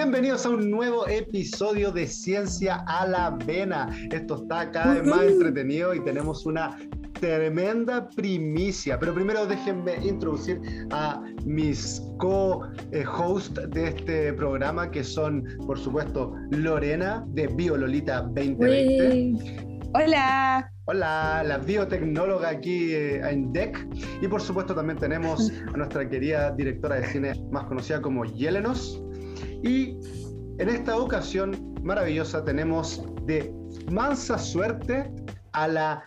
Bienvenidos a un nuevo episodio de Ciencia a la Vena. Esto está cada vez más entretenido y tenemos una tremenda primicia. Pero primero déjenme introducir a mis co-hosts de este programa, que son, por supuesto, Lorena de Biololita 2020. Hola. Hola, la biotecnóloga aquí eh, en DEC. Y por supuesto también tenemos a nuestra querida directora de cine más conocida como Yelenos. Y en esta ocasión maravillosa tenemos de mansa suerte a la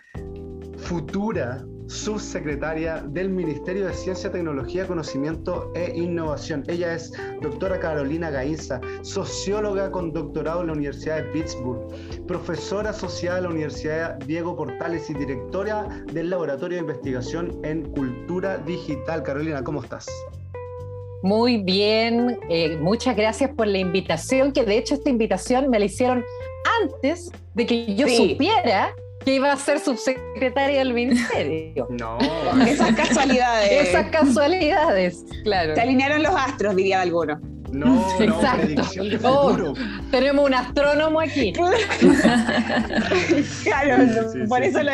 futura subsecretaria del Ministerio de Ciencia, Tecnología, Conocimiento e Innovación. Ella es doctora Carolina Gainza, socióloga con doctorado en la Universidad de Pittsburgh, profesora asociada a la Universidad Diego Portales y directora del Laboratorio de Investigación en Cultura Digital. Carolina, ¿cómo estás? Muy bien, eh, muchas gracias por la invitación, que de hecho esta invitación me la hicieron antes de que yo supiera que iba a ser subsecretaria del ministerio. No. Esas casualidades. Esas casualidades, claro. Se alinearon los astros, diría alguno. No, Exacto. predicción de oh, tenemos un astrónomo aquí. claro, por eso lo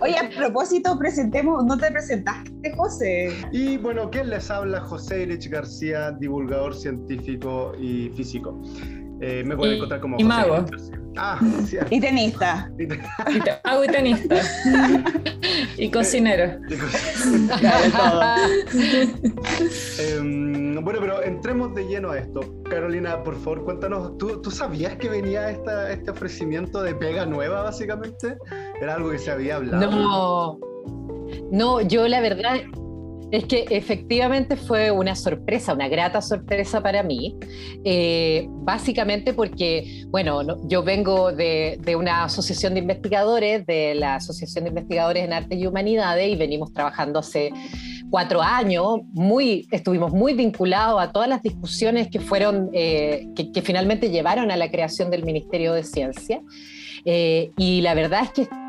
Oye, a propósito, presentemos, ¿no te presentaste, José? Y bueno, ¿quién les habla? José Irich García, divulgador científico y físico. Eh, me pueden encontrar como y mago. Ah, Y tenista. y mago y tenista. y cocinero. Em, bueno, pero entremos de lleno a esto. Carolina, por favor, cuéntanos, ¿tú, ¿tú sabías que venía esta, este ofrecimiento de pega nueva, básicamente? ¿Era algo que se había hablado? No, no, yo la verdad es que efectivamente fue una sorpresa, una grata sorpresa para mí, eh, básicamente porque, bueno, yo vengo de, una asociación de investigadores, de la Asociación de Investigadores en Arte y Humanidades, y venimos trabajando hace cuatro años, muy, estuvimos muy vinculados a todas las discusiones que fueron, eh, que, finalmente llevaron a la creación del Ministerio de Ciencia. Eh, y la verdad es que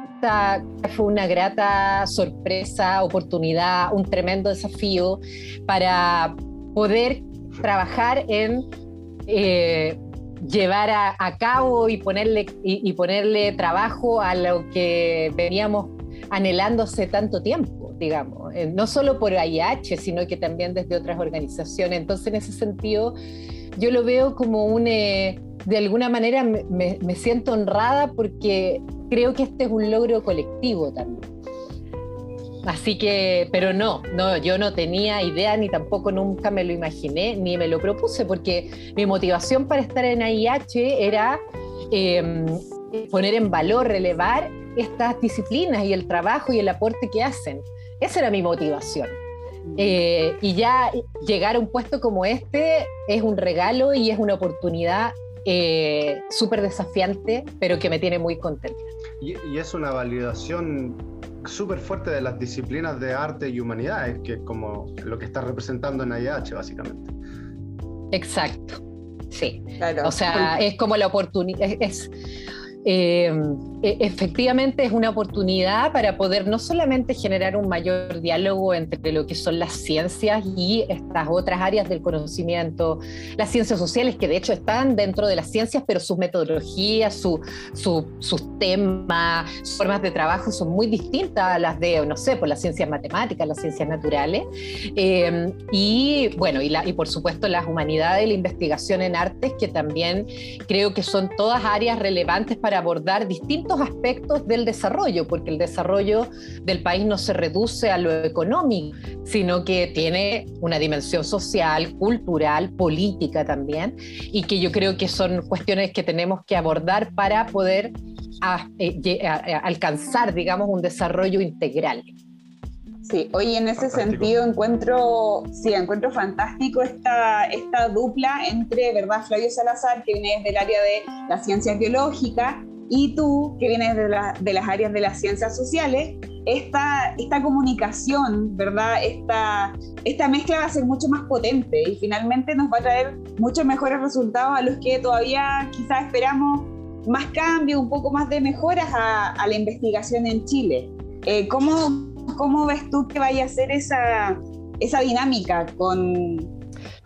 fue una grata sorpresa, oportunidad, un tremendo desafío para poder trabajar en eh, llevar a, cabo y ponerle, y, ponerle trabajo a lo que veníamos anhelándose tanto tiempo, digamos, eh, no solo por AIH, sino que también desde otras organizaciones. Entonces, en ese sentido, yo lo veo como un, eh, de alguna manera me, siento honrada porque creo que este es un logro colectivo también. Así que, pero no, no, yo no tenía idea ni tampoco nunca me lo imaginé ni me lo propuse porque mi motivación para estar en AIH era em, poner en valor, relevar estas disciplinas y el trabajo y el aporte que hacen. Esa era mi motivación. Eh, y ya llegar a un puesto como este es un regalo y es una oportunidad eh, súper desafiante, pero que me tiene muy contenta. Y, es una validación súper fuerte de las disciplinas de arte y humanidades, que es como lo que está representando en AIH, básicamente. Exacto, sí. O sea, es como la oportunidad, es eh, e, efectivamente es una oportunidad para poder no solamente generar un mayor diálogo entre lo que son las ciencias y estas otras áreas del conocimiento, las ciencias sociales que de hecho están dentro de las ciencias, pero sus metodologías, su, sus temas, sus formas de trabajo son muy distintas a las de, no sé, por las ciencias matemáticas, las ciencias naturales. Eh, y bueno, y, la, y por supuesto las humanidades la investigación en artes, que también creo que son todas áreas relevantes para abordar distintos aspectos del desarrollo, porque el desarrollo del país no se reduce a lo económico, sino que tiene una dimensión social, cultural, política también, y que yo creo que son cuestiones que tenemos que abordar para poder eh, alcanzar, digamos, un desarrollo integral. Sí, hoy en ese sentido encuentro, sí, encuentro fantástico esta, esta dupla entre, ¿verdad? Flavio Salazar, que viene desde el área de la ciencia biológica, y tú, que vienes de, las áreas de las ciencias sociales, esta, esta comunicación, ¿verdad? Esta, esta mezcla va a ser mucho más potente y finalmente nos va a traer muchos mejores resultados a los que todavía quizás esperamos más cambio, un poco más de mejoras a, la investigación en Chile. Eh, ¿cómo, ¿Cómo ves tú que vaya a ser esa, esa dinámica con,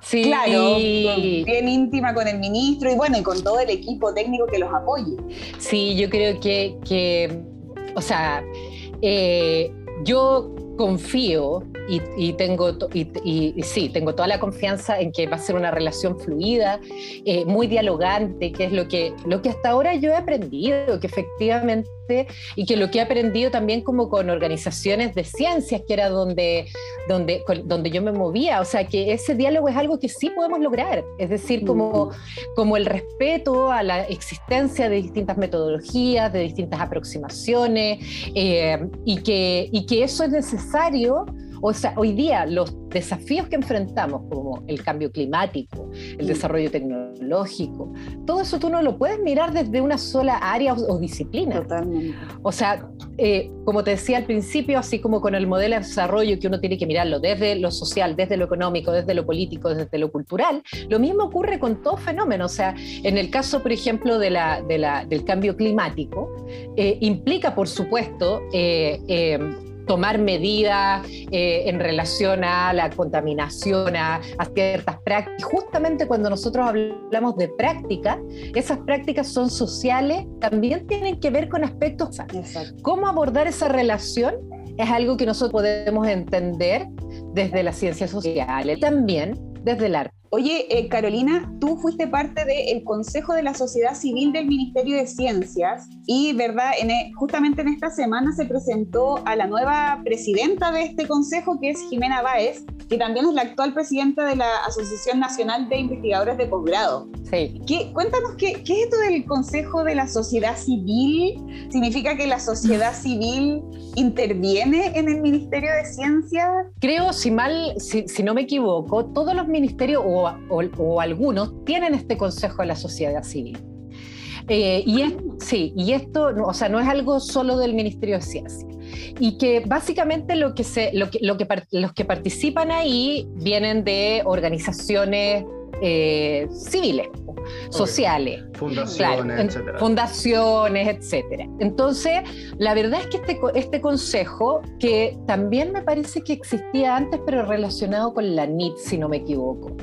Sí. Claro, bien íntima con el ministro y bueno, y con todo el equipo técnico que los apoye. Sí, yo creo que, que o sea, eh, yo confío y, tengo y, sí, tengo toda la confianza en que va a ser una relación fluida, eh, muy dialogante, que es lo que, lo que hasta ahora yo he aprendido, que efectivamente y que lo que he aprendido también como con organizaciones de ciencias, que era donde, donde, donde yo me movía, o sea que ese diálogo es algo que sí podemos lograr, es decir, como, como el respeto a la existencia de distintas metodologías, de distintas aproximaciones, eh, y, que, y que eso es necesario o sea, hoy día los desafíos que enfrentamos, como el cambio climático, el desarrollo tecnológico, todo eso tú no lo puedes mirar desde una sola área o, disciplina. Totalmente. O sea, eh, como te decía al principio, así como con el modelo de desarrollo que uno tiene que mirarlo desde lo social, desde lo económico, desde lo político, desde lo cultural, lo mismo ocurre con todo fenómeno. O sea, en el caso, por ejemplo, de la, del cambio climático, eh, implica, por supuesto, eh, tomar medidas eh, en relación a la contaminación, a, ciertas prácticas. Justamente cuando nosotros hablamos de práctica, esas prácticas son sociales, también tienen que ver con aspectos. ¿Cómo abordar esa relación? Es algo que nosotros podemos entender desde las ciencias sociales, también desde el arte. Oye, eh, Carolina, tú fuiste parte del Consejo de la Sociedad Civil del Ministerio de Ciencias y, ¿verdad? En, e, justamente en esta semana se presentó a la nueva presidenta de este consejo, que es Jimena Báez, que también es la actual presidenta de la Asociación Nacional de Investigadores de Posgrado. Sí. ¿Qué, cuéntanos, ¿qué, ¿qué es esto del Consejo de la Sociedad Civil? ¿Significa que la sociedad civil interviene en el Ministerio de Ciencias? Creo, si mal, si, si no me equivoco, todos los ministerios o, algunos tienen este consejo de la sociedad civil. Eh, y, es, sí, y esto, o sea, no es algo solo del Ministerio de Ciencia. Y que básicamente lo que se, lo que, lo que, los que participan ahí vienen de organizaciones eh, civiles, sociales, fundaciones, etcétera. fundaciones, etcétera. Entonces, la verdad es que este, este consejo, que también me parece que existía antes, pero relacionado con la NIT, si no me equivoco.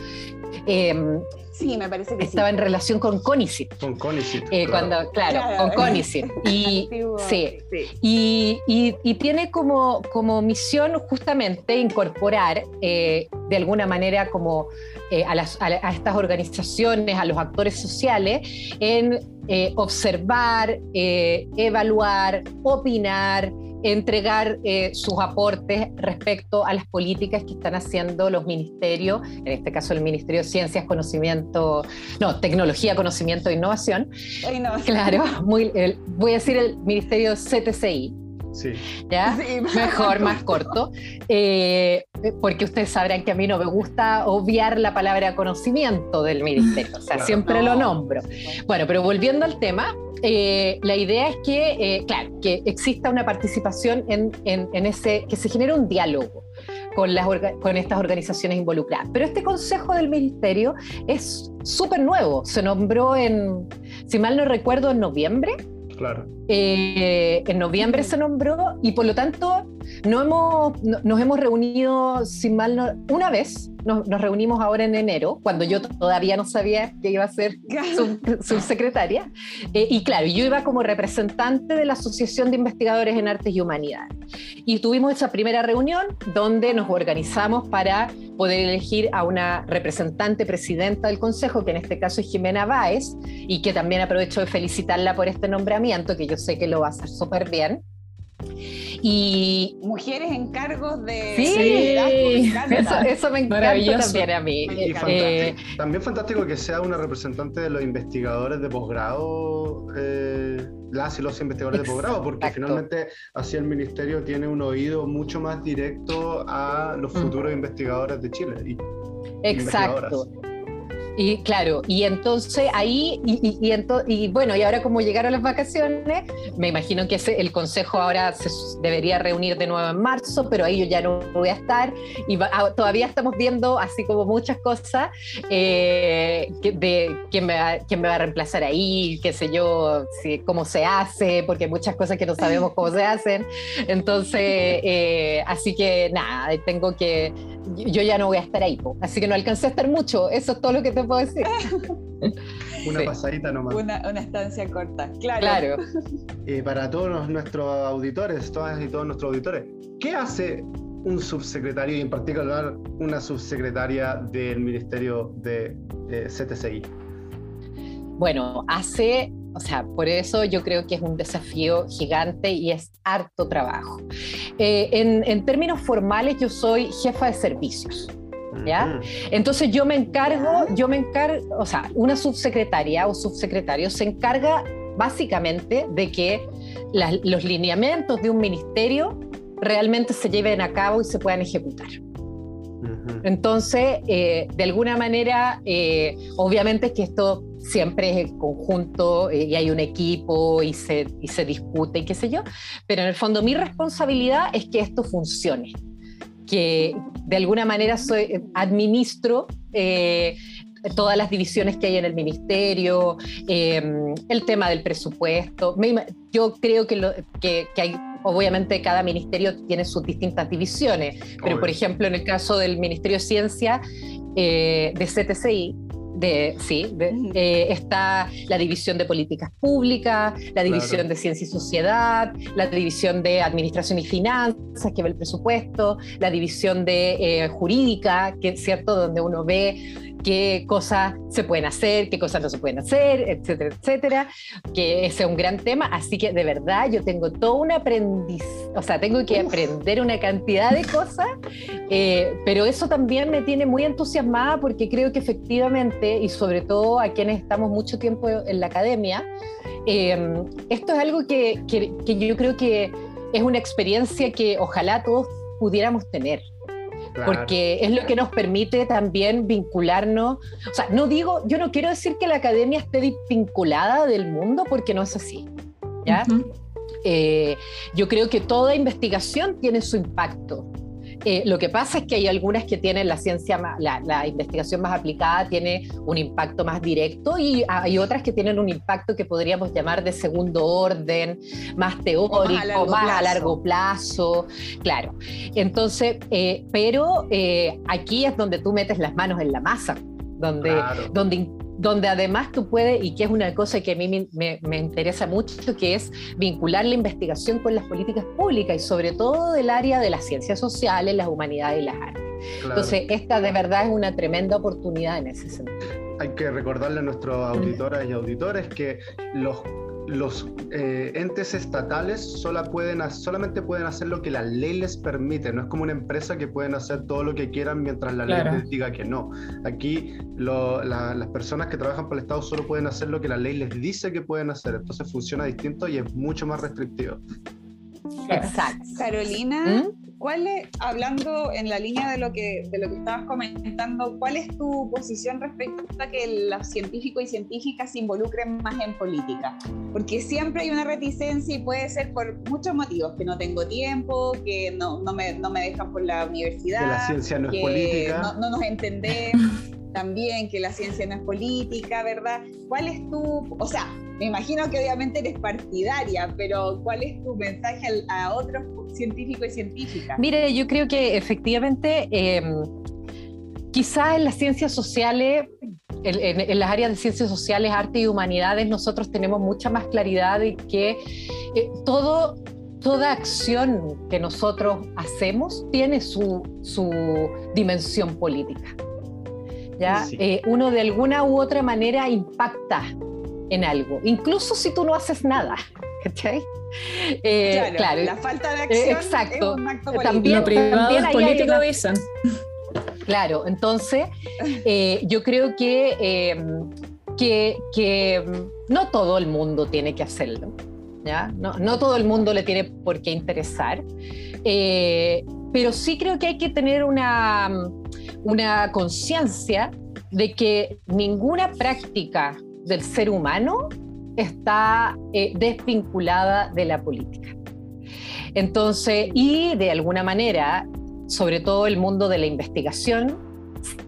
Em, sí, me parece que estaba en relación con CONICIT. Con CONICIT. Eh, claro. Cuando, claro, con CONICIT. Y, sí, Y, y, tiene como, como misión justamente incorporar eh, de alguna manera como eh, a, estas organizaciones, a los actores sociales, en eh, observar, eh, evaluar, opinar, entregar sus aportes respecto a las políticas que están haciendo los ministerios, en este caso el Ministerio de Ciencias, Conocimiento, no, Tecnología, Conocimiento e Innovación. Claro, muy, voy a decir el Ministerio CTCI Sí. ¿Ya? Mejor, más corto. Eh, porque ustedes sabrán que a mí no me gusta obviar la palabra conocimiento del ministerio, o sea, siempre lo nombro. Bueno, pero volviendo al tema, eh, la idea es que, eh, claro, que exista una participación en, en, ese, que se genere un diálogo con, las, con estas organizaciones involucradas. Pero este consejo del ministerio es súper nuevo, se nombró en, si mal no recuerdo, en noviembre Claro. Eh, en noviembre se nombró y por lo tanto no hemos, nos hemos reunido, sin mal, una vez, nos, reunimos ahora en enero, cuando yo todavía no sabía que iba a ser subsecretaria. Eh, y claro, yo iba como representante de la Asociación de Investigadores en Artes y Humanidades. Y tuvimos esa primera reunión donde nos organizamos para poder elegir a una representante presidenta del Consejo, que en este caso es Jimena Báez, y que también aprovecho de felicitarla por este nombramiento, que yo sé que lo va a hacer súper bien. Y mujeres en cargos de sí, eso, me encanta también a mí. Eh, también fantástico que sea una representante de los investigadores de posgrado, eh, las y los investigadores de posgrado, porque finalmente así el ministerio tiene un oído mucho más directo a los futuros investigadores de Chile. Y, Exacto. Y claro, y entonces ahí, y, y, bueno, y ahora como llegaron las vacaciones, me imagino que el consejo ahora se debería reunir de nuevo en marzo, pero ahí yo ya no voy a estar. Y ah, todavía estamos viendo así como muchas cosas eh, de quién me, va, quién me va a reemplazar ahí, qué sé yo, cómo se hace, porque hay muchas cosas que no sabemos cómo se hacen. Entonces, eh, así que nada, tengo que yo ya no voy a estar ahí, así que no alcancé a estar mucho, eso es todo lo que te puedo decir. una pasadita nomás. Una, estancia corta, claro. claro. Eh, para todos nuestros auditores, todas y todos nuestros auditores, ¿qué hace un subsecretario y en particular una subsecretaria del Ministerio de eh, CTCI? Bueno, hace, o sea, por eso yo creo que es un desafío gigante y es harto trabajo. Eh, en, términos formales, yo soy jefa de servicios. ¿Ya? Entonces yo me encargo, yo me encargo, o sea, una subsecretaria o subsecretario se encarga básicamente de que los lineamientos de un ministerio realmente se lleven a cabo y se puedan ejecutar. Entonces, eh, de alguna manera, eh, obviamente que esto siempre es conjunto eh, y hay un equipo y se, y se discute y qué sé yo, pero en el fondo mi responsabilidad es que esto funcione, que de alguna manera soy, administro todas las divisiones que hay en el ministerio, el tema del presupuesto. Yo creo que, lo, que, que hay Obviamente cada ministerio tiene sus distintas divisiones, pero por ejemplo en el caso del Ministerio de Ciencia eh, de CTCI, de, sí, eh, está la división de políticas públicas, la división de ciencia y sociedad, la división de administración y finanzas, que ve el presupuesto, la división de eh, jurídica, que es cierto, donde uno ve qué cosas se pueden hacer, qué cosas no se pueden hacer, etcétera, etcétera, que ese es un gran tema, así que de verdad yo tengo todo un aprendiz, o sea, tengo que aprender una cantidad de cosas, eh, pero eso también me tiene muy entusiasmada porque creo que efectivamente, y sobre todo a quienes estamos mucho tiempo en la academia, eh, esto es algo que, que, que yo creo que es una experiencia que ojalá todos pudiéramos tener porque es lo que nos permite también vincularnos. O sea, no digo, yo no quiero decir que la academia esté vinculada del mundo, porque no es así. ¿ya? Eh, yo creo que toda investigación tiene su impacto. Eh, lo que pasa es que hay algunas que tienen la ciencia, la, investigación más aplicada tiene un impacto más directo y hay otras que tienen un impacto que podríamos llamar de segundo orden, más teórico, más a largo, plazo. Claro. Entonces, eh, pero eh, aquí es donde tú metes las manos en la masa, donde, donde donde además tú puedes, y que es una cosa que a mí me, interesa mucho, que es vincular la investigación con las políticas públicas y sobre todo del área de las ciencias sociales, las humanidades y las artes. Entonces, esta de verdad es una tremenda oportunidad en ese sentido. Hay que recordarle a nuestros auditoras y auditores que los los eh, entes estatales pueden, solamente pueden hacer lo que la ley les permite, no es como una empresa que pueden hacer todo lo que quieran mientras la ley les diga que no. Aquí las personas que trabajan para el Estado solo pueden hacer lo que la ley les dice que pueden hacer, entonces funciona distinto y es mucho más restrictivo. Exacto. Carolina, ¿Mm? ¿Cuál es, hablando en la línea de lo, que, de lo que estabas comentando, cuál es tu posición respecto a que los científicos y científicas se involucren más en política? Porque siempre hay una reticencia y puede ser por muchos motivos, que no tengo tiempo, que no, no, me, no me dejan por la universidad, que la ciencia no es política. No, no nos entendemos. también que la ciencia no es política, ¿verdad? ¿Cuál es tu, o sea, me imagino que obviamente eres partidaria, pero ¿cuál es tu mensaje a, otros científicos y científicas? Mire, yo creo que efectivamente, eh, quizás en las ciencias sociales, en, las áreas de ciencias sociales, arte y humanidades, nosotros tenemos mucha más claridad de que eh, todo toda acción que nosotros hacemos tiene su, su dimensión política. ¿ya? Eh, uno de alguna u otra manera impacta en algo, incluso si tú no haces nada. ¿Cachai? Eh, claro, la falta de acción exacto. es un acto También, político Claro, entonces eh, yo creo que, que, que, no todo el mundo tiene que hacerlo, ¿ya? No, no todo el mundo le tiene por qué interesar, eh, pero sí creo que hay que tener una, una conciencia de que ninguna práctica del ser humano está eh, desvinculada de la política. Entonces, y de alguna manera, sobre todo el mundo de la investigación,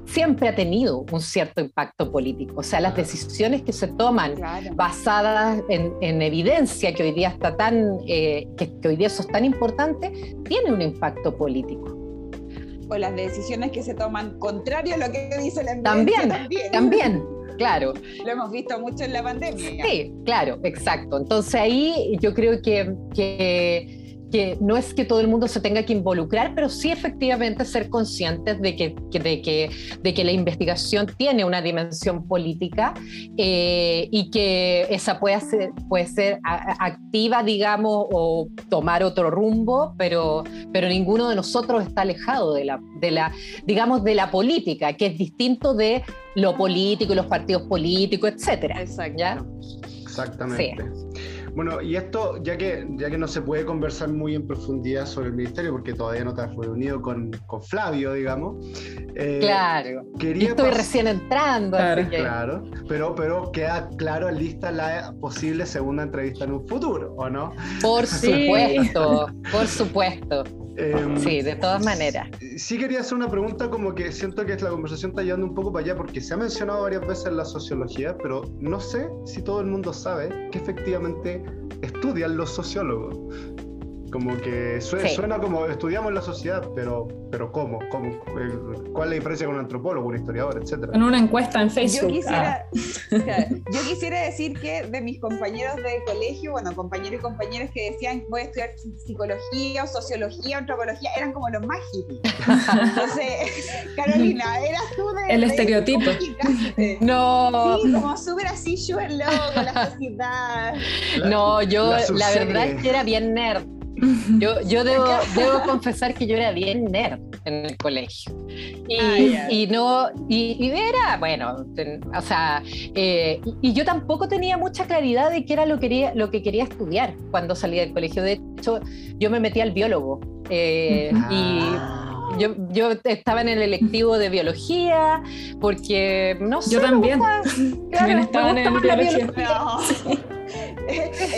siempre ha tenido un cierto impacto político. O sea, las decisiones que se toman basadas en, evidencia, que hoy día está tan, eh, que, hoy día eso es tan importante, tiene un impacto político. o las decisiones que se toman contrario a lo que dice la también, también, también, claro. Lo hemos visto mucho en la pandemia. Sí, claro, exacto. Entonces ahí yo creo que, que que no es que todo el mundo se tenga que involucrar, pero sí efectivamente ser conscientes de que, de que, de que la investigación tiene una dimensión política eh, y que esa puede ser, puede ser activa, digamos, o tomar otro rumbo, pero, pero ninguno de nosotros está alejado de la, de la, digamos, de la política, que es distinto de lo político y los partidos políticos, etcétera. Exacto. Exactamente. Bueno, y esto, ya que, ya que no se puede conversar muy en profundidad sobre el ministerio, porque todavía no te has reunido con, con Flavio, digamos. Eh, claro. Quería estoy recién entrando. Claro, claro. Pero, pero queda claro, lista la posible segunda entrevista en un futuro, ¿o no? Por supuesto, por supuesto. Em, sí, de todas maneras. Sí quería hacer una pregunta como que siento que la conversación está yendo un poco para allá porque se ha mencionado varias veces la sociología, pero no sé si todo el mundo sabe que efectivamente estudian los sociólogos. Como que suena, como estudiamos la sociedad, pero, pero ¿cómo? ¿Cómo? Eh, ¿Cuál es la diferencia con un antropólogo, un historiador, etcétera? En una encuesta en Facebook. Yo quisiera, ah. yo quisiera decir que de mis compañeros de colegio, bueno, compañeros y compañeras que decían voy a estudiar psicología o sociología, antropología, eran como los más Entonces, Carolina, eras tú de... El estereotipo. no. Sí, como súper así, súper loco, la sociedad. no, yo la verdad es que era bien nerd. Yo, yo debo, debo, confesar que yo era bien nerd en el colegio. Y, ah, y no, y, era, bueno, o sea, eh, y, yo tampoco tenía mucha claridad de qué era lo, quería, lo que quería estudiar cuando salí del colegio. De hecho, yo me metí al biólogo. Eh, y yo, yo, estaba en el electivo de biología porque no sé. Yo también. también estaba en el biología.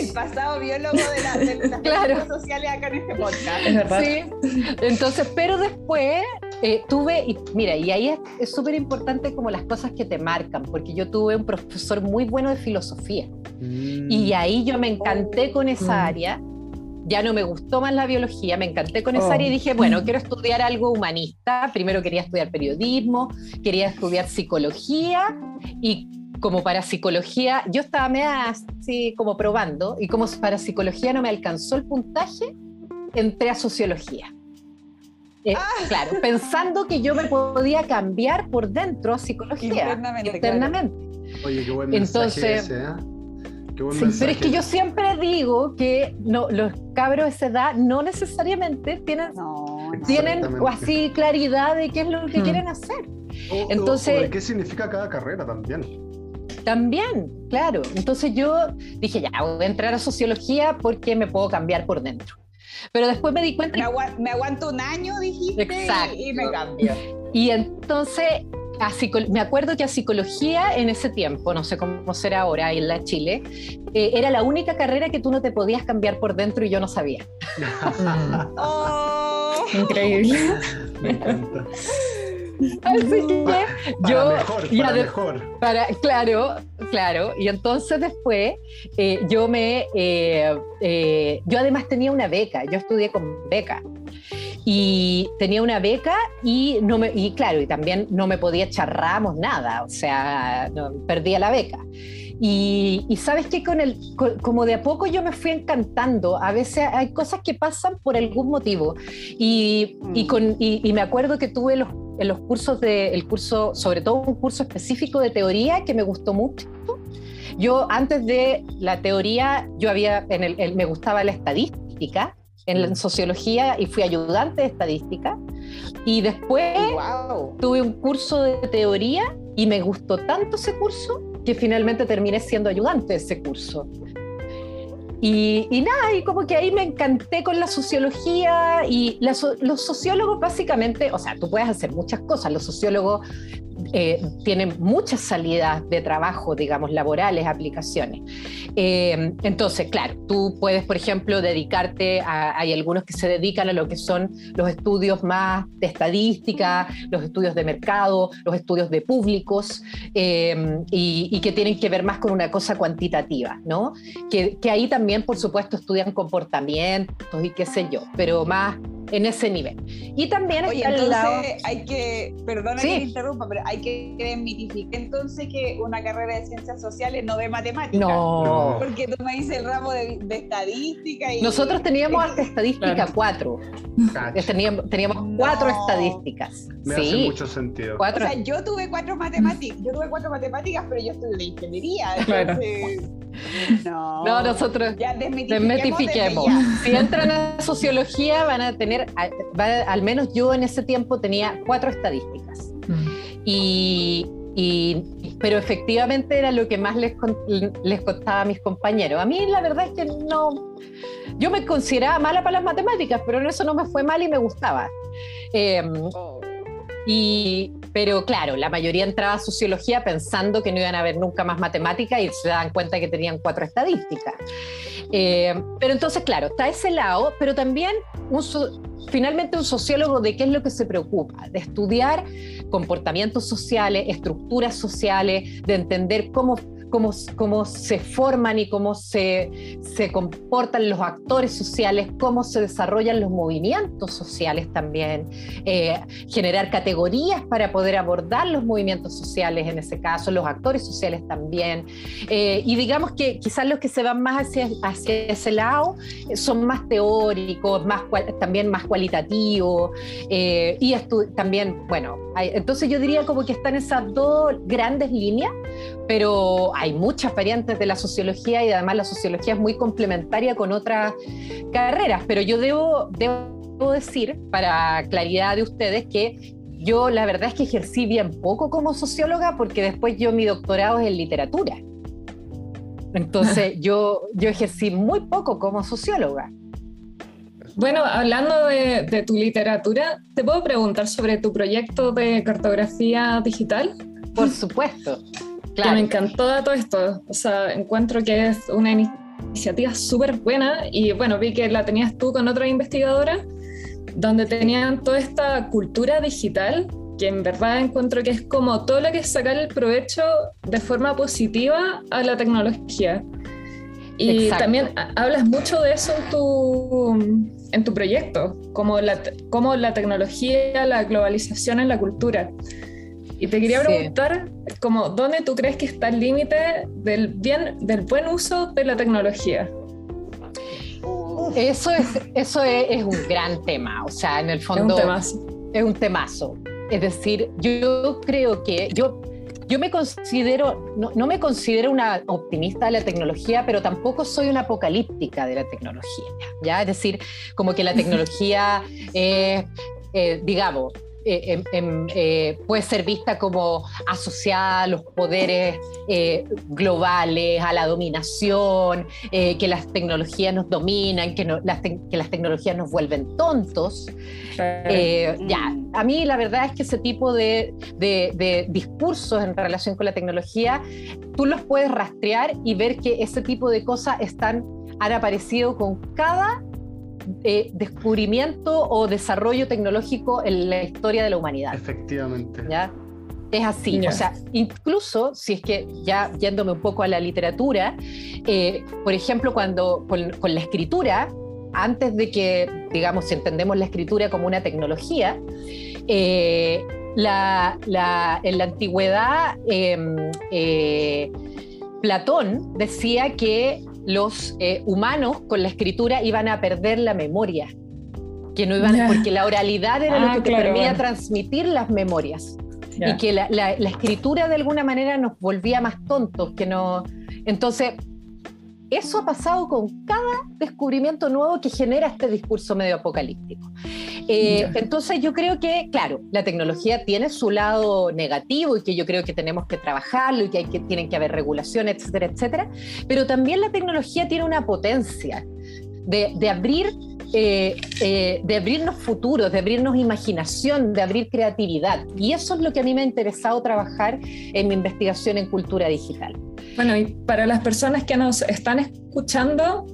El pasado biólogo de, la, de las claro. sociales acá en este podcast. Sí. Entonces, pero después eh, tuve, y mira, y ahí es súper importante como las cosas que te marcan, porque yo tuve un profesor muy bueno de filosofía. Mm. Y ahí yo me encanté con esa mm. área. Ya no me gustó más la biología, me encanté con esa oh. área y dije, bueno, quiero estudiar algo humanista. Primero quería estudiar periodismo, quería estudiar psicología y como para psicología, yo estaba así como probando y como para psicología no me alcanzó el puntaje, entré a sociología. Eh, ah. Claro, pensando que yo me podía cambiar por dentro a psicología. Internamente. Oye, qué buen Entonces, ese, ¿eh? Qué buen sí, pero es que yo siempre digo que no, los cabros de esa edad no necesariamente tienen, tienen así claridad de qué es lo que hmm. quieren hacer. Entonces, ¿qué significa cada carrera también? También, claro. Entonces yo dije, ya, voy a entrar a sociología porque me puedo cambiar por dentro. Pero después me di cuenta... Me, aguanto un año, dijiste, Exacto. y me cambio. Y entonces me acuerdo que a psicología en ese tiempo, no sé cómo será ahora en la Chile, eh, era la única carrera que tú no te podías cambiar por dentro y yo no sabía. oh. Increíble. Me encanta. Así que para yo. Mejor, para mejor. Para, claro, claro. Y entonces después eh, yo me. Eh, eh, yo además tenía una beca, yo estudié con beca. Y tenía una beca y, no me, y claro, y también no me podía echar ramos, nada, o sea, perdía la beca. Y, sabes que con el, como de a poco yo me fui encantando, a veces hay cosas que pasan por algún motivo. Y, y, mm. con, y me acuerdo que tuve los en los cursos de, el curso, sobre todo un curso específico de teoría que me gustó mucho. Yo antes de la teoría, yo había, en el, me gustaba la estadística en la sociología y fui ayudante de estadística. Y después tuve un curso de teoría y me gustó tanto ese curso que finalmente terminé siendo ayudante de ese curso. Y, nada, y como que ahí me encanté con la sociología y los sociólogos básicamente, o sea, tú puedes hacer muchas cosas, los sociólogos eh, tienen muchas salidas de trabajo, digamos, laborales, aplicaciones. Eh, entonces, claro, tú puedes, por ejemplo, dedicarte a, hay algunos que se dedican a lo que son los estudios más de estadística, los estudios de mercado, los estudios de públicos, y, y, que tienen que ver más con una cosa cuantitativa, ¿no? Que, que ahí también, por supuesto, estudian comportamientos y qué sé yo, pero más en ese nivel. Y también Oye, está entonces lado... hay que, perdona que interrumpa, pero hay que desmitificar entonces que una carrera de ciencias sociales no ve matemáticas. No. Porque tú me dices el ramo de, estadística y... Nosotros teníamos hasta estadística 4. Teníamos, teníamos cuatro estadísticas. Me sí. hace mucho sentido. Cuatro. O sea, yo tuve cuatro matemáticas, yo tuve cuatro matemáticas, pero yo estudié ingeniería. Entonces... No, no, nosotros desmitifiquemos. Si entran a sociología van a tener, al menos yo en ese tiempo tenía cuatro estadísticas. Mm. Y, pero efectivamente era lo que más les, les contaba a mis compañeros. A mí la verdad es que no, yo me consideraba mala para las matemáticas, pero en eso no me fue mal y me gustaba. Oh. y, pero claro, la mayoría entraba a sociología pensando que no iban a ver nunca más matemática y se dan cuenta que tenían cuatro estadísticas. Eh, pero entonces, claro, está ese lado, pero también finalmente un sociólogo de qué es lo que se preocupa, de estudiar comportamientos sociales, estructuras sociales, de entender cómo cómo, se forman y cómo se, comportan los actores sociales, cómo se desarrollan los movimientos sociales también, eh, generar categorías para poder abordar los movimientos sociales en ese caso, los actores sociales también. Eh, y digamos que quizás los que se van más hacia, hacia ese lado eh, son más teóricos, más, también más cualitativos y también, bueno, entonces yo diría como que están esas dos grandes líneas, pero hay muchas variantes de la sociología y además la sociología es muy complementaria con otras carreras, pero yo debo, debo decir, para claridad de ustedes, que yo la verdad es que ejercí bien poco como socióloga porque después yo mi doctorado es en literatura. Entonces yo, yo ejercí muy poco como socióloga. Bueno, hablando de, de, tu literatura, ¿te puedo preguntar sobre tu proyecto de cartografía digital? Por supuesto. Que me encantó todo esto. O sea, encuentro que es una iniciativa súper buena y bueno, vi que la tenías tú con otra investigadora, donde tenían toda esta cultura digital que en verdad encuentro que es como todo lo que es sacar el provecho de forma positiva a la tecnología. Y también hablas mucho de eso en tu, en tu proyecto, como la, como la tecnología, la globalización en la cultura. Y te quería preguntar, como, ¿dónde tú crees que está el límite del, bien, del buen uso de la tecnología? Eso es, eso es, un gran tema, o sea, en el fondo... Es un temazo. Es un temazo. Es decir, yo creo que yo, yo me considero, no, no, me considero una optimista de la tecnología, pero tampoco soy una apocalíptica de la tecnología, ¿ya? Es decir, como que la tecnología, eh, digamos, eh, eh, puede ser vista como asociada a los poderes eh, globales, a la dominación, que las tecnologías nos dominan, que, las que, las tecnologías nos vuelven tontos. ya, a mí la verdad es que ese tipo de, de discursos en relación con la tecnología, tú los puedes rastrear y ver que ese tipo de cosas están, han aparecido con cada eh, descubrimiento o desarrollo tecnológico en la historia de la humanidad. Efectivamente. ¿Ya? Es así, o sea, incluso si es que ya yéndome un poco a la literatura, eh, por ejemplo, cuando con, la escritura, antes de que, digamos, si entendemos la escritura como una tecnología, eh, la, en la antigüedad em, Platón decía que los eh, humanos con la escritura iban a perder la memoria, que no iban, porque la oralidad era lo ah, que te permitía transmitir las memorias. Y que la, la, escritura de alguna manera nos volvía más tontos, que no. Entonces, eso ha pasado con cada descubrimiento nuevo que genera este discurso medio apocalíptico. Eh, entonces yo creo que, claro, la tecnología tiene su lado negativo y que yo creo que tenemos que trabajarlo y que, hay que tienen que haber regulaciones, etcétera, etcétera, pero también la tecnología tiene una potencia. De, abrir, eh, eh, de abrirnos futuros, de abrirnos imaginación, de abrir creatividad. Y eso es lo que a mí me ha interesado trabajar en mi investigación en cultura digital. Bueno, y para las personas que nos están escuchando,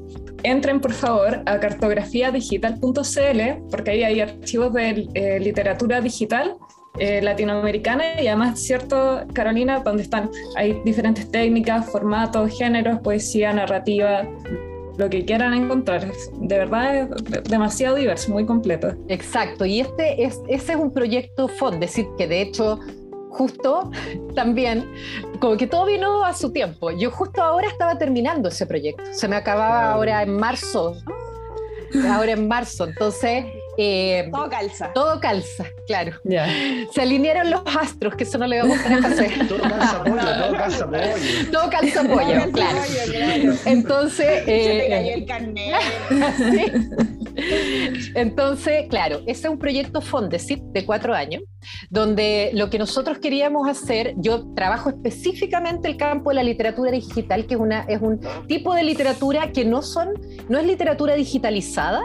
entren por favor a cartografiadigital.cl porque ahí hay archivos de eh, literatura digital latinoamericana y además, cierto, Carolina, donde están, hay diferentes técnicas, formatos, géneros, poesía, narrativa, lo que quieran encontrar. De verdad es demasiado diverso, muy completo. Exacto, y este es, ese es un proyecto FOD, decir que de hecho justo también, como que todo vino a su tiempo. Yo justo ahora estaba terminando ese proyecto, se me acababa ahora en marzo, ahora en marzo, entonces eh, todo calza. Todo calza, claro. Se alinearon los astros, que eso no le vamos a hacer. todo calza pollo, todo calza pollo. Todo calza pollo, claro. Entonces. Se te cayó el carnet. Entonces, claro, ese es un proyecto Fondesit de cuatro años, donde lo que nosotros queríamos hacer, yo trabajo específicamente el campo de la literatura digital, que es, una, es un tipo de literatura que no, son, no es literatura digitalizada,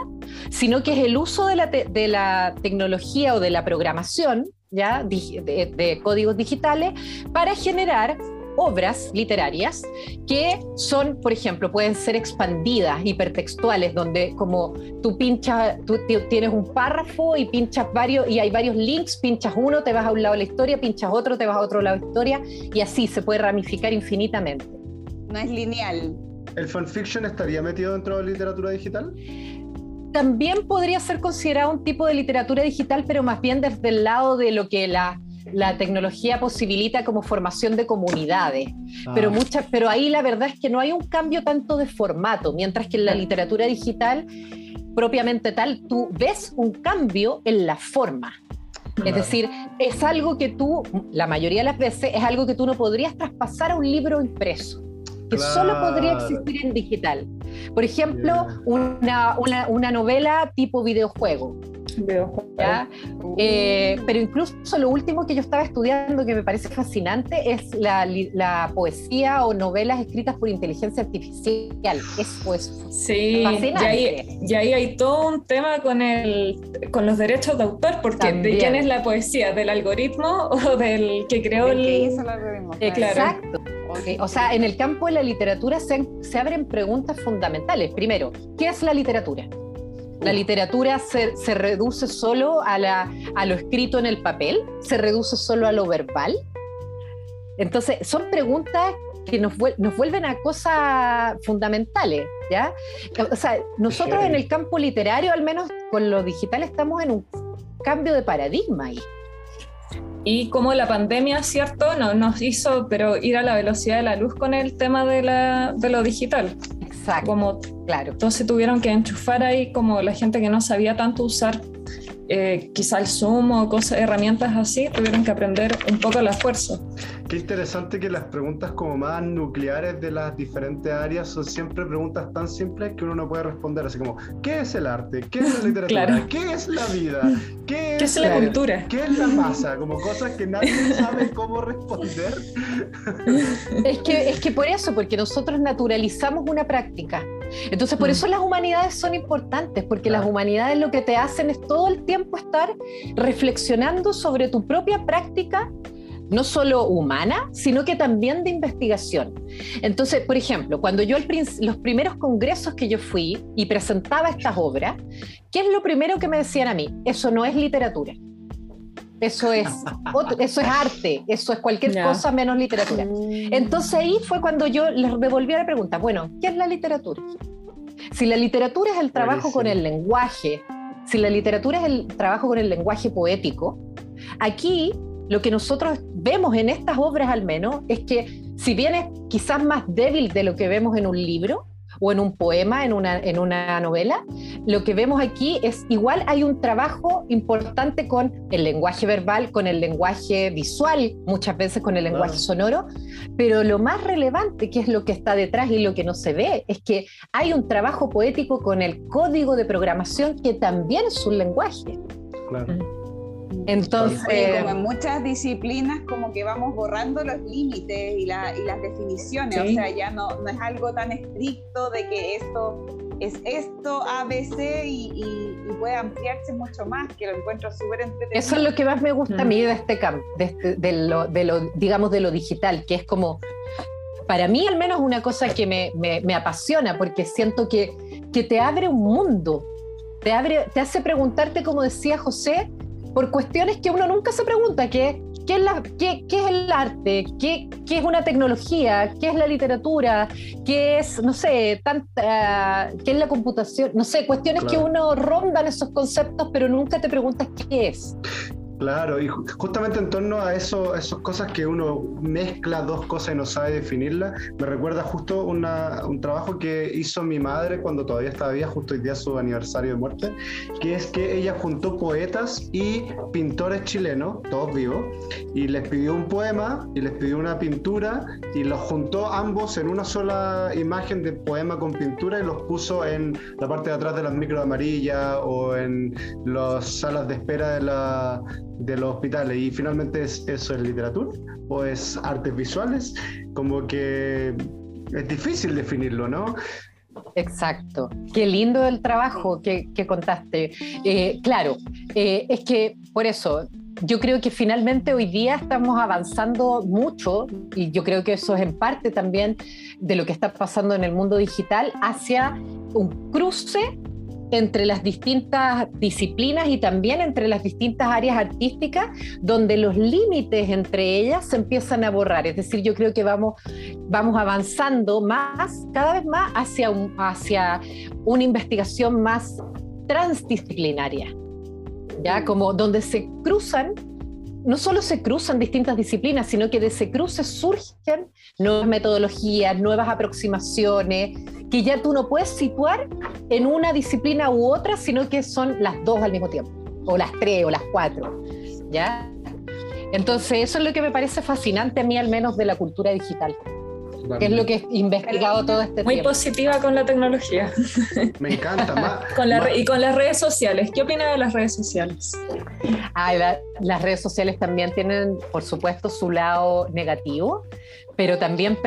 sino que es el uso de la, de la tecnología o de la programación ¿ya? de, códigos digitales para generar obras literarias que son, por ejemplo, pueden ser expandidas, hipertextuales, donde como tú pinchas, tú tienes un párrafo y pinchas varios, y hay varios links, pinchas uno, te vas a un lado de la historia, pinchas otro, te vas a otro lado de la historia, y así se puede ramificar infinitamente. No es lineal. ¿El fanfiction estaría metido dentro de la literatura digital? También podría ser considerado un tipo de literatura digital, pero más bien desde el lado de lo que la la tecnología posibilita como formación de comunidades, ah. pero, muchas, pero ahí la verdad es que no hay un cambio tanto de formato, mientras que en la literatura digital, propiamente tal, tú ves un cambio en la forma. Es decir, es algo que tú, la mayoría de las veces, es algo que tú no podrías traspasar a un libro impreso, que solo podría existir en digital. Por ejemplo, una, una, una novela tipo videojuego eh, pero incluso lo último que yo estaba estudiando que me parece fascinante es la, poesía o novelas escritas por inteligencia artificial. Es pues sí, fascinante. Y ahí, hay todo un tema con, el, con los derechos de autor, porque ¿de quién es la poesía? ¿Del algoritmo o del que creó el, algoritmo? Exacto. O sea, en el campo de la literatura se, se abren preguntas fundamentales. Primero, ¿qué es la literatura? La literatura se, se reduce solo a, la, a, lo escrito en el papel, se reduce solo a lo verbal. Entonces, son preguntas que nos, nos vuelven a cosas fundamentales, ¿ya? O sea, nosotros en el campo literario, al menos con lo digital, estamos en un cambio de paradigma ahí. Y como la pandemia, ¿cierto? No, nos hizo pero ir a la velocidad de la luz con el tema de, la, de lo digital. Exacto. Como, claro. Entonces tuvieron que enchufar ahí como la gente que no sabía tanto usar eh, quizá el Zoom o cosas, herramientas así, tuvieron que aprender un poco la fuerza. Qué interesante que las preguntas como más nucleares de las diferentes áreas son siempre preguntas tan simples que uno no puede responder, así como, ¿qué es el arte? ¿Qué es la literatura? ¿Qué es la vida? ¿Qué es, la cultura? ¿Qué es la masa? Como cosas que nadie sabe cómo responder. Es que, es que por eso, porque nosotros naturalizamos una práctica. Entonces, por mm. eso las humanidades son importantes, porque las humanidades lo que te hacen es todo el tiempo estar reflexionando sobre tu propia práctica no solo humana, sino que también de investigación. Entonces, por ejemplo, cuando yo los primeros congresos que yo fui y presentaba estas obras, ¿qué es lo primero que me decían a mí? Eso no es literatura. Eso es, eso es arte, eso es cualquier cosa menos literatura. Mm. Entonces ahí fue cuando yo les devolví la pregunta, bueno, ¿qué es la literatura? Si la literatura es el trabajo con el lenguaje, si la literatura es el trabajo con el lenguaje poético, aquí lo que nosotros vemos en estas obras al menos es que si bien es quizás más débil de lo que vemos en un libro, o en un poema, en una, en una novela, lo que vemos aquí es igual hay un trabajo importante con el lenguaje verbal, con el lenguaje visual, muchas veces con el lenguaje sonoro, pero lo más relevante, que es lo que está detrás y lo que no se ve, es que hay un trabajo poético con el código de programación que también es un lenguaje. Claro. Entonces, como en muchas disciplinas, como que vamos borrando los límites y, las definiciones, o sea, ya no, no es algo tan estricto de que esto es esto, ABC y, y, puede ampliarse mucho más, que lo encuentro súper entretenido. Eso es lo que más me gusta a mí de este campo, de, este, de, lo, de lo, digamos, de lo digital, que es como, para mí al menos una cosa que me, me, me apasiona, porque siento que, que te abre un mundo, te, abre, te hace preguntarte, como decía José, por cuestiones que uno nunca se pregunta, que ¿Qué es, la, qué, qué es el arte? ¿Qué, ¿Qué, es una tecnología? ¿Qué es la literatura? ¿Qué es, no sé, tanta, qué es la computación? No sé, cuestiones que uno ronda en esos conceptos, pero nunca te preguntas qué es. Claro, y justamente en torno a eso, esas cosas que uno mezcla dos cosas y no sabe definirlas, me recuerda justo una, un trabajo que hizo mi madre cuando todavía estaba viva, justo hoy día su aniversario de muerte, que es que ella juntó poetas y pintores chilenos, todos vivos, y les pidió un poema y les pidió una pintura y los juntó ambos en una sola imagen de poema con pintura y los puso en la parte de atrás de las micro amarillas o en las salas de espera de la de los hospitales y finalmente es, eso es literatura o es artes visuales, como que es difícil definirlo, ¿no? Exacto. Qué lindo el trabajo que, contaste. Eh, claro, eh, es que por eso yo creo que finalmente hoy día estamos avanzando mucho y yo creo que eso es en parte también de lo que está pasando en el mundo digital hacia un cruce entre las distintas disciplinas y también entre las distintas áreas artísticas, donde los límites entre ellas se empiezan a borrar. Es decir, yo creo que vamos, vamos avanzando más, cada vez más hacia, un, hacia una investigación más transdisciplinaria, ¿ya? Como donde se cruzan no solo se cruzan distintas disciplinas, sino que de ese cruce surgen nuevas metodologías, nuevas aproximaciones, que ya tú no puedes situar en una disciplina u otra, sino que son las dos al mismo tiempo, o las tres, o las cuatro, ¿ya? Entonces, eso es lo que me parece fascinante a mí, al menos, de la cultura digital. Que es lo que he investigado todo este Muy tiempo. Muy positiva con la tecnología. Me encanta. más, con y con las redes sociales. ¿Qué opina de las redes sociales? las redes sociales también tienen, por supuesto, su lado negativo, pero también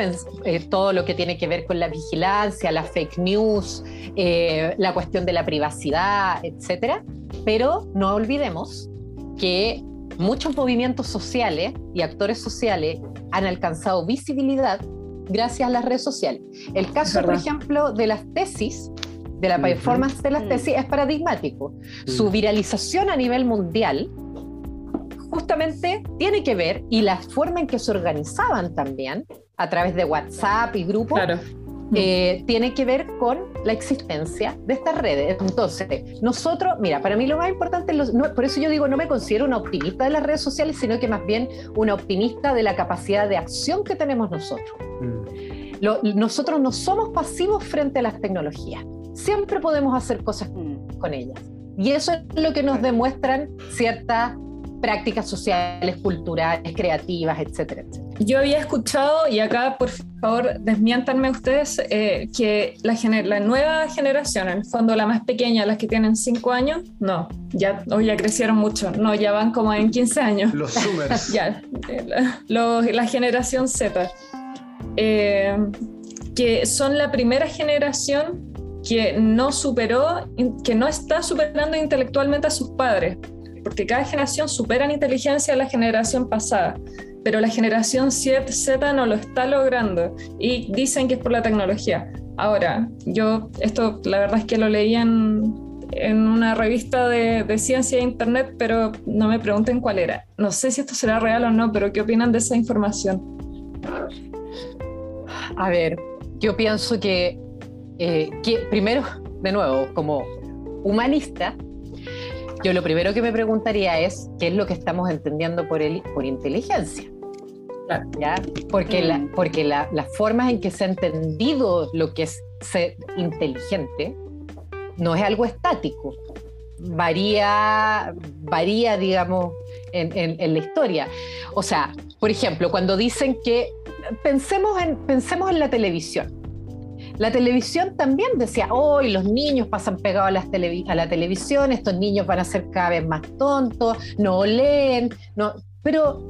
eh, todo lo que tiene que ver con la vigilancia, la fake news, eh, la cuestión de la privacidad, etcétera. Pero no olvidemos que muchos movimientos sociales y actores sociales han alcanzado visibilidad gracias a las redes sociales. El caso, por ejemplo, de las tesis, de la performance de las mm. tesis, es paradigmático. Su mm. viralización a nivel mundial justamente tiene que ver, y la forma en que se organizaban también, a través de WhatsApp y grupos, eh, tiene que ver con la existencia de estas redes. Entonces, nosotros, mira, para mí lo más importante, por eso yo digo, no me considero una optimista de las redes sociales, sino que más bien una optimista de la capacidad de acción que tenemos nosotros. Mm. nosotros no somos pasivos frente a las tecnologías, siempre podemos hacer cosas mm. con ellas. Y eso es lo que nos demuestran ciertas prácticas sociales, culturales, creativas, etcétera, Yo había escuchado, y acá por favor desmiéntanme ustedes, eh, que la, la, nueva generación, en el fondo la más pequeña, las que tienen 5 años, no, ya, ya crecieron mucho, no, ya van como en 15 años. Los Zoomers. ya, la, generación Z, eh, que son la primera generación que no superó, que no está superando intelectualmente a sus padres porque cada generación supera en inteligencia a la generación pasada, pero la generación Z no lo está logrando y dicen que es por la tecnología. Ahora, yo esto la verdad es que lo leí en, una revista de, de, ciencia e internet, pero no me pregunten cuál era. No sé si esto será real o no, pero ¿qué opinan de esa información? A ver, yo pienso que, eh, que primero, de nuevo, como humanista, yo lo primero que me preguntaría es qué es lo que estamos entendiendo por, el, por inteligencia. ¿Ya? Porque, la, mm. porque la, las formas en que se ha entendido lo que es ser inteligente no es algo estático, varía, varía digamos, en, en, la historia. O sea, por ejemplo, cuando dicen que pensemos en, pensemos en la televisión. La televisión también decía, hoy los niños pasan pegados a, las a la televisión, estos niños van a ser cada vez más tontos, no leen, no, pero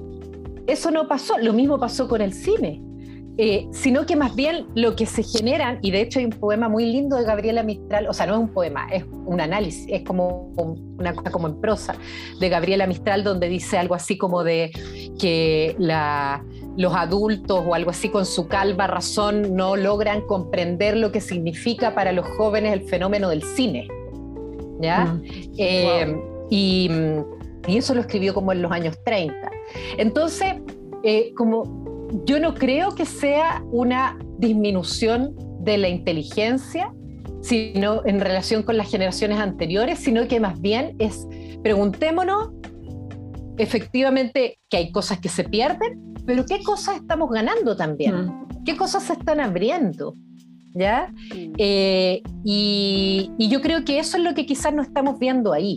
eso no pasó, lo mismo pasó con el cine. eh, sino que más bien lo que se generan, y de hecho hay un poema muy lindo de Gabriela Mistral, o sea, no es un poema, es un análisis, es como una cosa como en prosa de Gabriela Mistral, donde dice algo así como de que los adultos o algo así con su calva razón no logran comprender lo que significa para los jóvenes el fenómeno del cine. ¿Ya? Mm. Eh, y, y, eso lo escribió como en los años 30. Entonces, eh, como yo no creo que sea una disminución de la inteligencia, sino en relación con las generaciones anteriores, sino que más bien es preguntémonos efectivamente que hay cosas que se pierden, pero qué cosas estamos ganando también, mm. qué cosas se están abriendo. ¿Ya? Eh, y, y, yo creo que eso es lo que quizás no estamos viendo ahí.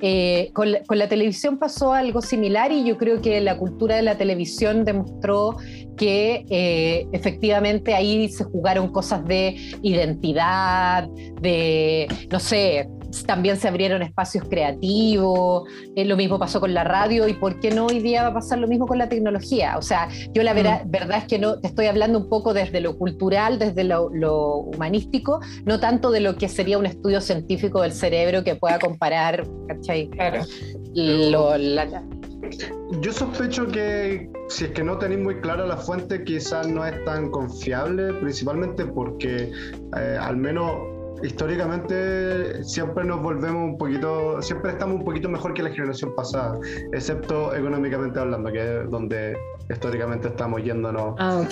Eh, con, la, televisión pasó algo similar y yo creo que la cultura de la televisión demostró que eh, efectivamente ahí se jugaron cosas de identidad, de, no sé, también se abrieron espacios creativos, eh, lo mismo pasó con la radio y por qué no hoy día va a pasar lo mismo con la tecnología. O sea, yo la mm. verdad es que no te estoy hablando un poco desde lo cultural, desde lo, humanístico, no tanto de lo que sería un estudio científico del cerebro que pueda comparar, ¿cachai? Claro. Yo sospecho que si es que no tenéis muy clara la fuente, quizás no es tan confiable, principalmente porque eh, al menos históricamente siempre nos volvemos un poquito, siempre estamos un poquito mejor que la generación pasada, excepto económicamente hablando, que es donde históricamente estamos yéndonos. Ah,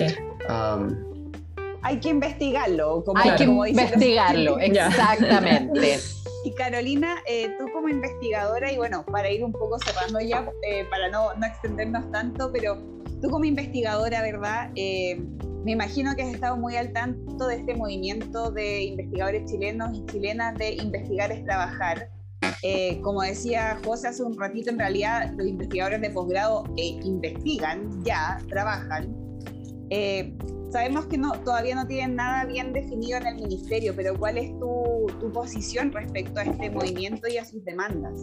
hay que investigarlo. Como, hay que investigarlo, exactamente. Y Carolina, eh, tú como investigadora, y bueno, para ir un poco cerrando ya, eh, para no, no, extendernos tanto, pero tú como investigadora, ¿verdad? Eh, me imagino que has estado muy al tanto de este movimiento de investigadores chilenos y chilenas de investigar es trabajar. Eh, como decía José hace un ratito, en realidad los investigadores de posgrado eh, investigan, ya trabajan. Eh, sabemos que no, todavía no tienen nada bien definido en el ministerio, pero ¿cuál es tu, tu posición respecto a este movimiento y a sus demandas?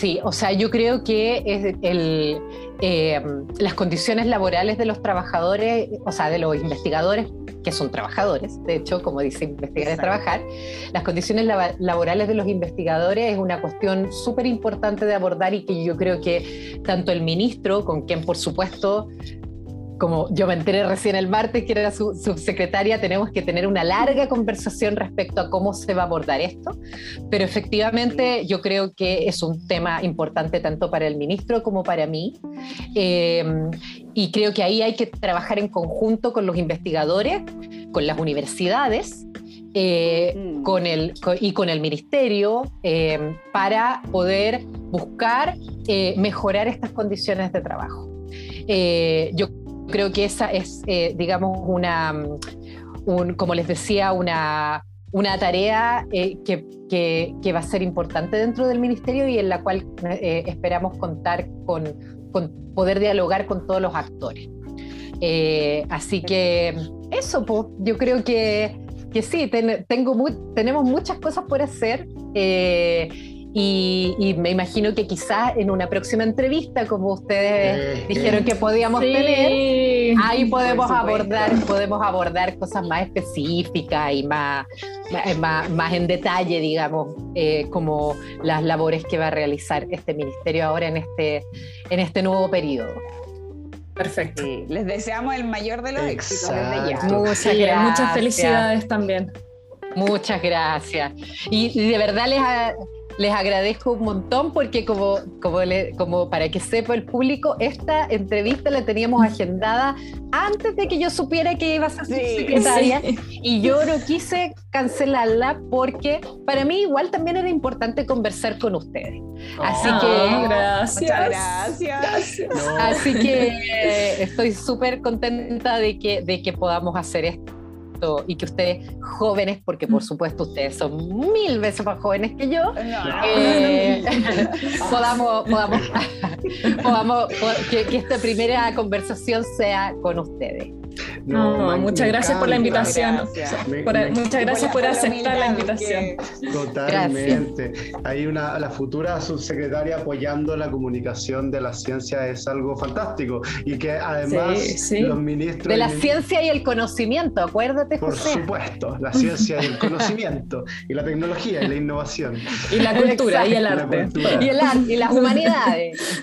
Sí, o sea, yo creo que es el, eh, las condiciones laborales de los trabajadores, o sea, de los investigadores, que son trabajadores, de hecho, como dice investigar es trabajar, las condiciones laborales de los investigadores es una cuestión súper importante de abordar y que yo creo que tanto el ministro, con quien por supuesto como yo me enteré recién el martes que era su subsecretaria, tenemos que tener una larga conversación respecto a cómo se va a abordar esto, pero efectivamente yo creo que es un tema importante tanto para el ministro como para mí, eh, y creo que ahí hay que trabajar en conjunto con los investigadores, con las universidades, eh, mm. con el, y con el ministerio eh, para poder buscar mejorar estas condiciones de trabajo. yo creo que esa es, eh, digamos, una, un, como les decía, una, una tarea eh, que, que, va a ser importante dentro del ministerio y en la cual eh, esperamos contar con, poder dialogar con todos los actores. así que eso, pues, yo creo que, que sí, tengo tenemos muchas cosas por hacer. Y, me imagino que quizás en una próxima entrevista, como ustedes dijeron que podíamos tener, ahí podemos abordar, podemos abordar cosas más específicas y más, más, en detalle, digamos, eh, como las labores que va a realizar este ministerio ahora en este, en este nuevo periodo. Perfecto. les deseamos el mayor de los éxitos desde ya. Muchas, gracias. muchas felicidades también. Muchas gracias. Y de verdad les les agradezco un montón porque como, como, como para que sepa el público, esta entrevista la teníamos agendada antes de que yo supiera que iba a ser secretaria y yo no quise cancelarla porque para mí igual también era importante conversar con ustedes. Así ah, que... Gracias. gracias. Así que eh, estoy súper contenta de que, de que podamos hacer esto y que ustedes jóvenes, porque por supuesto ustedes son mil veces más jóvenes que yo, eh, podamos, podamos, podamos que, esta primera conversación sea con ustedes. No, muchas gracias por la invitación. muchas gracias por aceptar la invitación. Totalmente. Hay una, la futura subsecretaria apoyando la comunicación de la ciencia es algo fantástico. Y que además los ministros. De la ciencia y el conocimiento, acuérdate, Por supuesto, la ciencia y el conocimiento, y la tecnología y la innovación. Y la cultura y el arte. Y, el arte y las humanidades.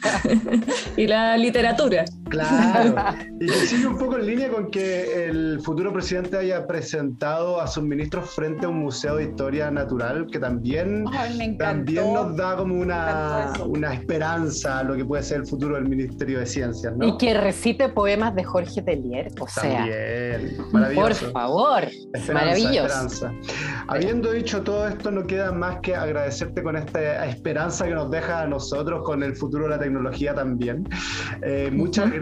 y la literatura. Claro. Y que sigue un poco en línea con que el futuro presidente haya presentado a sus ministros frente a un museo de historia natural que también, también nos da como una, una esperanza a lo que puede ser el futuro del Ministerio de Ciencias. ¿no? Y que recite poemas de Jorge Tellier. O sea, también. maravilloso. Por favor, maravilloso. Habiendo dicho todo esto, no queda más que agradecerte con esta esperanza que nos deja a nosotros con el futuro de la tecnología también. Eh, muchas gracias,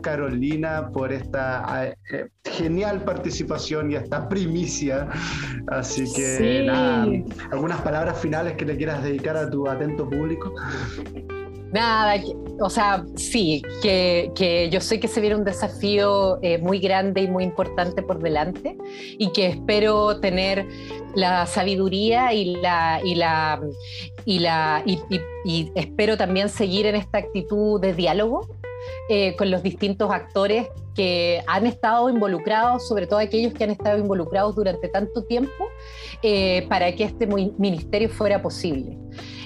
Carolina, por esta eh, genial participación y esta primicia. Así que nada, algunas palabras finales que le quieras dedicar a tu atento público. Nada, o sea, sí, que, que, yo sé que se viene un desafío eh, muy grande y muy importante por delante y que espero tener la sabiduría y la, y la, y la y, y espero también seguir en esta actitud de diálogo eh, con los distintos actores que han estado involucrados, sobre todo aquellos que han estado involucrados durante tanto tiempo, eh, para que este ministerio fuera posible.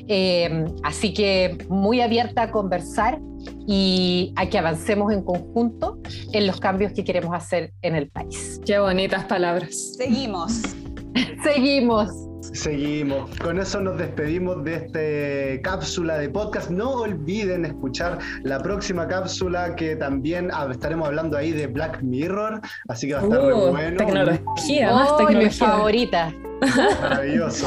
Eh, así que muy abierta a conversar y a que avancemos en conjunto en los cambios que queremos hacer en el país. Qué bonitas palabras. Seguimos. Seguimos. Seguimos. Con eso nos despedimos de esta cápsula de podcast. No olviden escuchar la próxima cápsula que también estaremos hablando ahí de Black Mirror. Así que va a estar muy uh, bueno. Tecnología, más tecnología. Mi favorita. Maravilloso.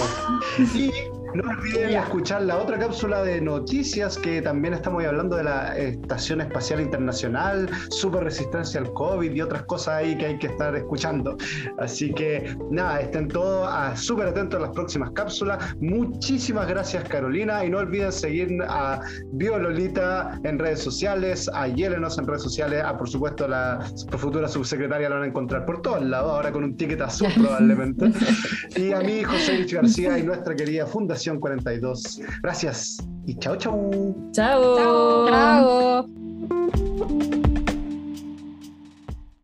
Y no olviden escuchar la otra cápsula de noticias que también estamos hablando de la Estación Espacial Internacional, super resistencia al COVID y otras cosas ahí que hay que estar escuchando. Así que nada, estén todos ah, súper atentos a las próximas cápsulas. Muchísimas gracias Carolina y no olviden seguir a Biololita en redes sociales, a Yelenos en redes sociales, a por supuesto la futura subsecretaria la van a encontrar por todos lados, ahora con un ticket azul probablemente. y a mí, José Luis García y nuestra querida Fundación 42. Gracias y chao, chao. Chao. Chao.